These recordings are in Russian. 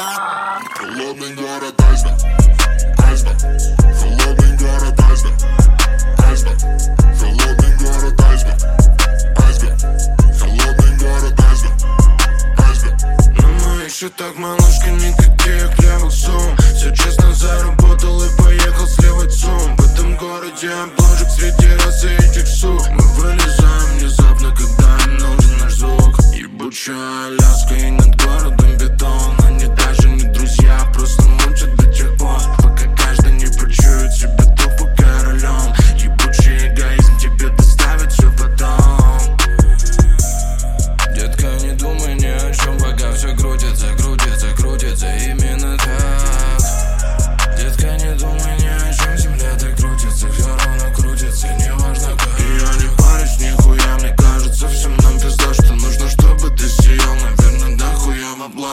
Холодный город Айсберг Айсберг Холодный город Айсберг Айсберг Холодный город Айсберг Айсберг Холодный город Айсберг Айсберг Но мы еще так, малышка, никаких левых сумм Все честно заработал и поехал сливать сум В этом городе обложек среди расы и чексу Мы вылезаем внезапно, когда нужен наш звук Ебучая Аляска и над городом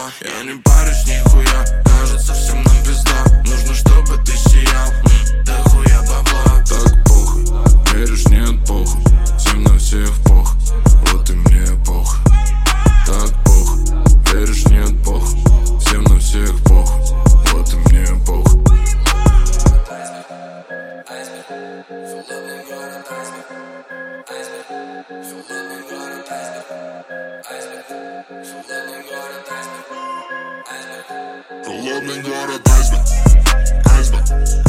Я не парюсь нихуя, кажется, всем нам пизда. Нужно, чтобы ты сиял, да хуя бабла. Так похуй, веришь, нет похуй. Всем на всех похуй, вот и мне похуй. Так похуй, веришь, нет похуй. Всем на всех похуй, вот и мне похуй Холодный город Айсберг Айсберг